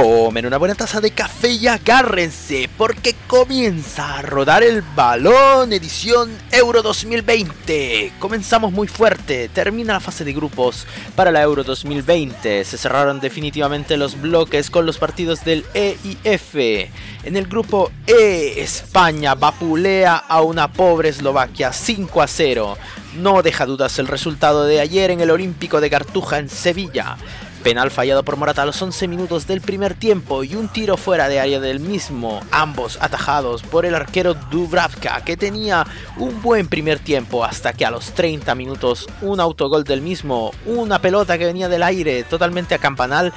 Tomen una buena taza de café y agárrense porque comienza a rodar el balón edición Euro 2020. Comenzamos muy fuerte, termina la fase de grupos para la Euro 2020. Se cerraron definitivamente los bloques con los partidos del E y F. En el grupo E, España vapulea a una pobre Eslovaquia 5 a 0. No deja dudas el resultado de ayer en el Olímpico de Cartuja en Sevilla. Penal fallado por Morata a los 11 minutos del primer tiempo y un tiro fuera de área del mismo, ambos atajados por el arquero Dubravka que tenía un buen primer tiempo hasta que a los 30 minutos un autogol del mismo, una pelota que venía del aire totalmente a campanal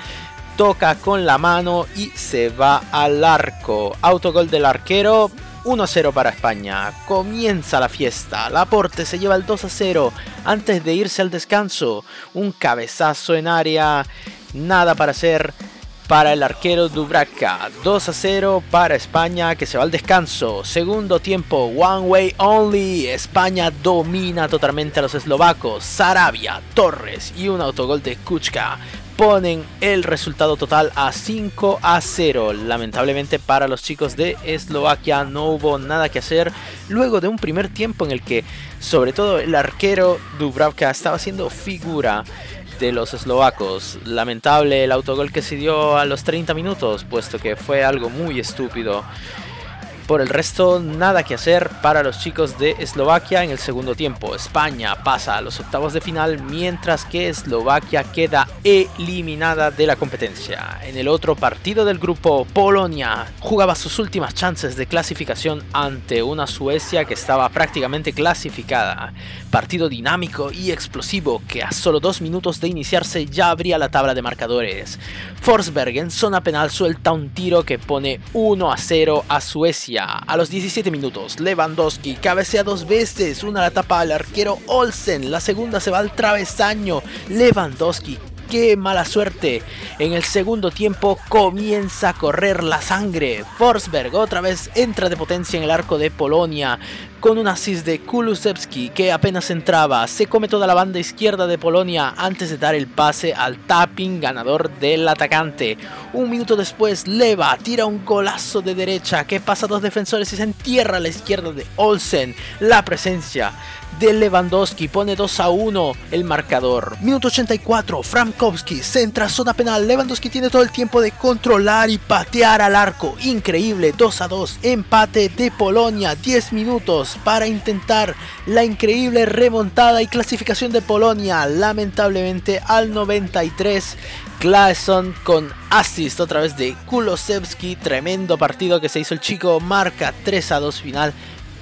toca con la mano y se va al arco. Autogol del arquero, 1-0 para España. Comienza la fiesta. Laporte se lleva el 2-0 antes de irse al descanso. Un cabezazo en área. Nada para hacer para el arquero Dubravka. 2-0 para España que se va al descanso. Segundo tiempo, one way only. España domina totalmente a los eslovacos. Sarabia, Torres y un autogol de Kuchka ponen el resultado total a 5 a 0. Lamentablemente para los chicos de Eslovaquia no hubo nada que hacer luego de un primer tiempo en el que sobre todo el arquero Dubravka estaba siendo figura de los eslovacos. Lamentable el autogol que se dio a los 30 minutos, puesto que fue algo muy estúpido. Por el resto, nada que hacer para los chicos de Eslovaquia en el segundo tiempo. España pasa a los octavos de final, mientras que Eslovaquia queda eliminada de la competencia. En el otro partido del grupo, Polonia jugaba sus últimas chances de clasificación ante una Suecia que estaba prácticamente clasificada. Partido dinámico y explosivo que a solo dos minutos de iniciarse ya abría la tabla de marcadores. Forsberg en zona penal suelta un tiro que pone 1 a 0 a Suecia a los 17 minutos, Lewandowski cabecea dos veces, una la tapa al arquero Olsen, la segunda se va al travesaño. Lewandowski qué mala suerte. En el segundo tiempo comienza a correr la sangre. Forsberg otra vez entra de potencia en el arco de Polonia con un assist de Kulusevski que apenas entraba, se come toda la banda izquierda de Polonia antes de dar el pase al tapping ganador del atacante. Un minuto después, Leva tira un golazo de derecha que pasa a dos defensores y se entierra a la izquierda de Olsen. La presencia de Lewandowski pone 2 a 1 el marcador. Minuto 84, Frankowski centra zona penal. Lewandowski tiene todo el tiempo de controlar y patear al arco. Increíble, 2 a 2, empate de Polonia, 10 minutos para intentar la increíble remontada y clasificación de Polonia. Lamentablemente al 93 Claesson con assist otra vez de Kulosevski. Tremendo partido que se hizo el chico. Marca 3 a 2 final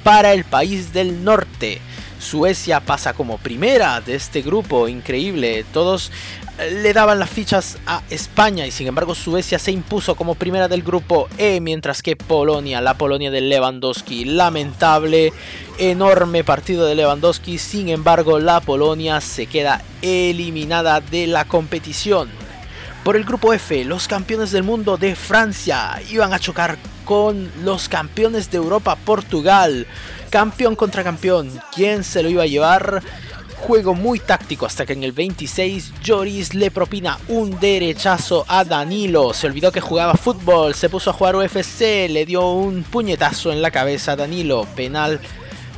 para el país del norte. Suecia pasa como primera de este grupo, increíble. Todos le daban las fichas a España y sin embargo Suecia se impuso como primera del grupo E, mientras que Polonia, la Polonia de Lewandowski, lamentable, enorme partido de Lewandowski, sin embargo la Polonia se queda eliminada de la competición. Por el grupo F, los campeones del mundo de Francia iban a chocar con los campeones de Europa Portugal. Campeón contra campeón, ¿quién se lo iba a llevar? Juego muy táctico hasta que en el 26 Joris le propina un derechazo a Danilo. Se olvidó que jugaba fútbol, se puso a jugar UFC, le dio un puñetazo en la cabeza a Danilo. Penal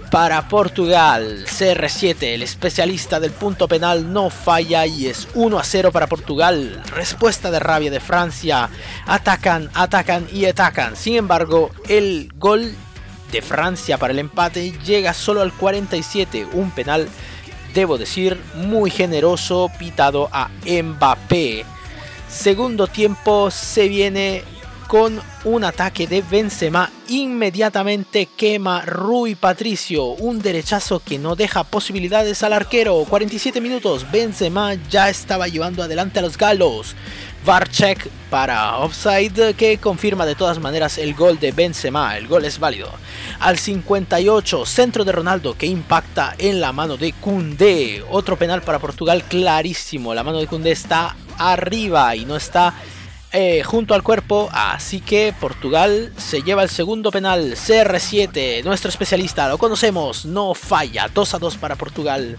para Portugal. CR7, el especialista del punto penal, no falla y es 1 a 0 para Portugal. Respuesta de rabia de Francia. Atacan, atacan y atacan. Sin embargo, el gol de Francia para el empate llega solo al 47. Un penal debo decir, muy generoso pitado a Mbappé. Segundo tiempo se viene con un ataque de Benzema inmediatamente quema Rui Patricio, un derechazo que no deja posibilidades al arquero. 47 minutos, Benzema ya estaba llevando adelante a los galos. Varchek para offside que confirma de todas maneras el gol de Benzema, el gol es válido. Al 58, centro de Ronaldo que impacta en la mano de Koundé, otro penal para Portugal clarísimo, la mano de Koundé está arriba y no está eh, junto al cuerpo, así que Portugal se lleva el segundo penal, CR7, nuestro especialista, lo conocemos, no falla, 2 a 2 para Portugal.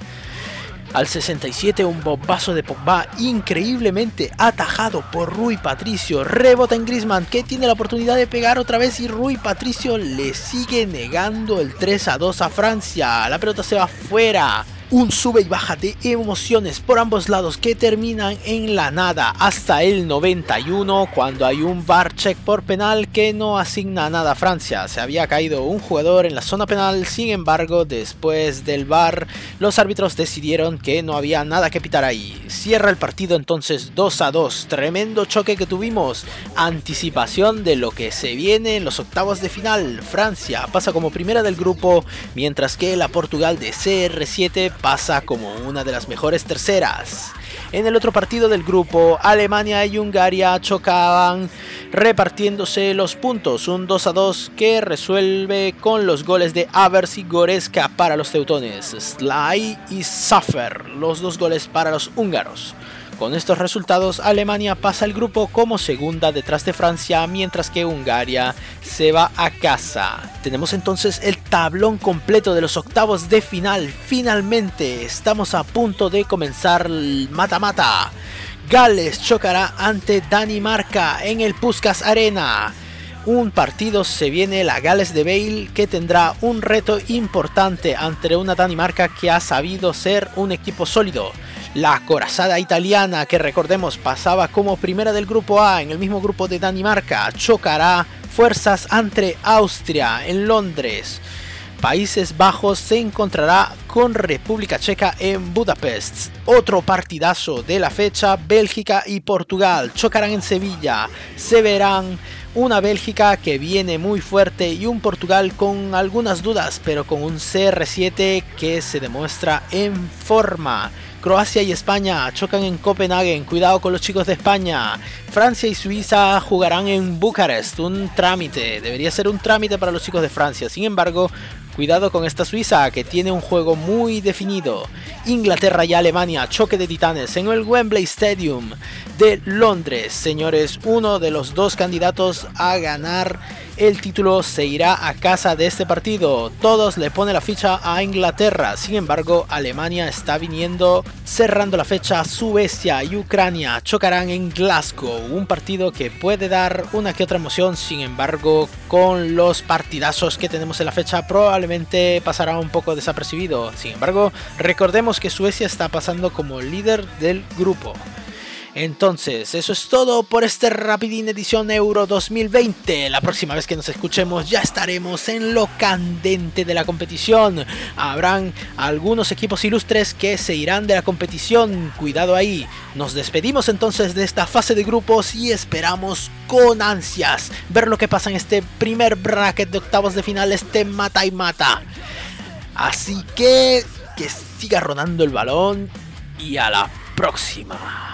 Al 67 un bombazo de Pogba increíblemente atajado por Rui Patricio. Rebota en Griezmann que tiene la oportunidad de pegar otra vez y Rui Patricio le sigue negando el 3 a 2 a Francia. La pelota se va fuera un sube y baja de emociones por ambos lados que terminan en la nada hasta el 91 cuando hay un bar check por penal que no asigna nada a Francia. Se había caído un jugador en la zona penal, sin embargo después del bar los árbitros decidieron que no había nada que pitar ahí. Cierra el partido entonces 2 a 2, tremendo choque que tuvimos, anticipación de lo que se viene en los octavos de final. Francia pasa como primera del grupo mientras que la Portugal de CR7 pasa como una de las mejores terceras. En el otro partido del grupo, Alemania y Hungaria chocaban repartiéndose los puntos, un 2 a 2 que resuelve con los goles de Avers y Goreska para los teutones, Sly y Suffer, los dos goles para los húngaros. Con estos resultados, Alemania pasa el grupo como segunda detrás de Francia, mientras que Hungaria se va a casa. Tenemos entonces el tablón completo de los octavos de final. Finalmente, estamos a punto de comenzar el mata-mata. Gales chocará ante Danimarca en el Puskas Arena un partido se viene la Gales de Bale que tendrá un reto importante ante una Danimarca que ha sabido ser un equipo sólido. La corazada italiana, que recordemos pasaba como primera del grupo A en el mismo grupo de Danimarca, chocará fuerzas ante Austria en Londres. Países Bajos se encontrará con República Checa en Budapest. Otro partidazo de la fecha, Bélgica y Portugal chocarán en Sevilla. Se verán una Bélgica que viene muy fuerte y un Portugal con algunas dudas, pero con un CR7 que se demuestra en forma. Croacia y España chocan en Copenhague, cuidado con los chicos de España. Francia y Suiza jugarán en Bucarest, un trámite, debería ser un trámite para los chicos de Francia. Sin embargo, Cuidado con esta Suiza que tiene un juego muy definido. Inglaterra y Alemania, choque de titanes en el Wembley Stadium de Londres. Señores, uno de los dos candidatos a ganar el título se irá a casa de este partido. Todos le ponen la ficha a Inglaterra. Sin embargo, Alemania está viniendo cerrando la fecha. Suecia y Ucrania chocarán en Glasgow. Un partido que puede dar una que otra emoción. Sin embargo, con los partidazos que tenemos en la fecha, probablemente pasará un poco desapercibido. Sin embargo, recordemos que Suecia está pasando como líder del grupo. Entonces, eso es todo por este Rapidín Edición Euro 2020. La próxima vez que nos escuchemos ya estaremos en lo candente de la competición. Habrán algunos equipos ilustres que se irán de la competición. Cuidado ahí. Nos despedimos entonces de esta fase de grupos y esperamos con ansias ver lo que pasa en este primer bracket de octavos de final, este mata y mata. Así que que siga rodando el balón y a la próxima.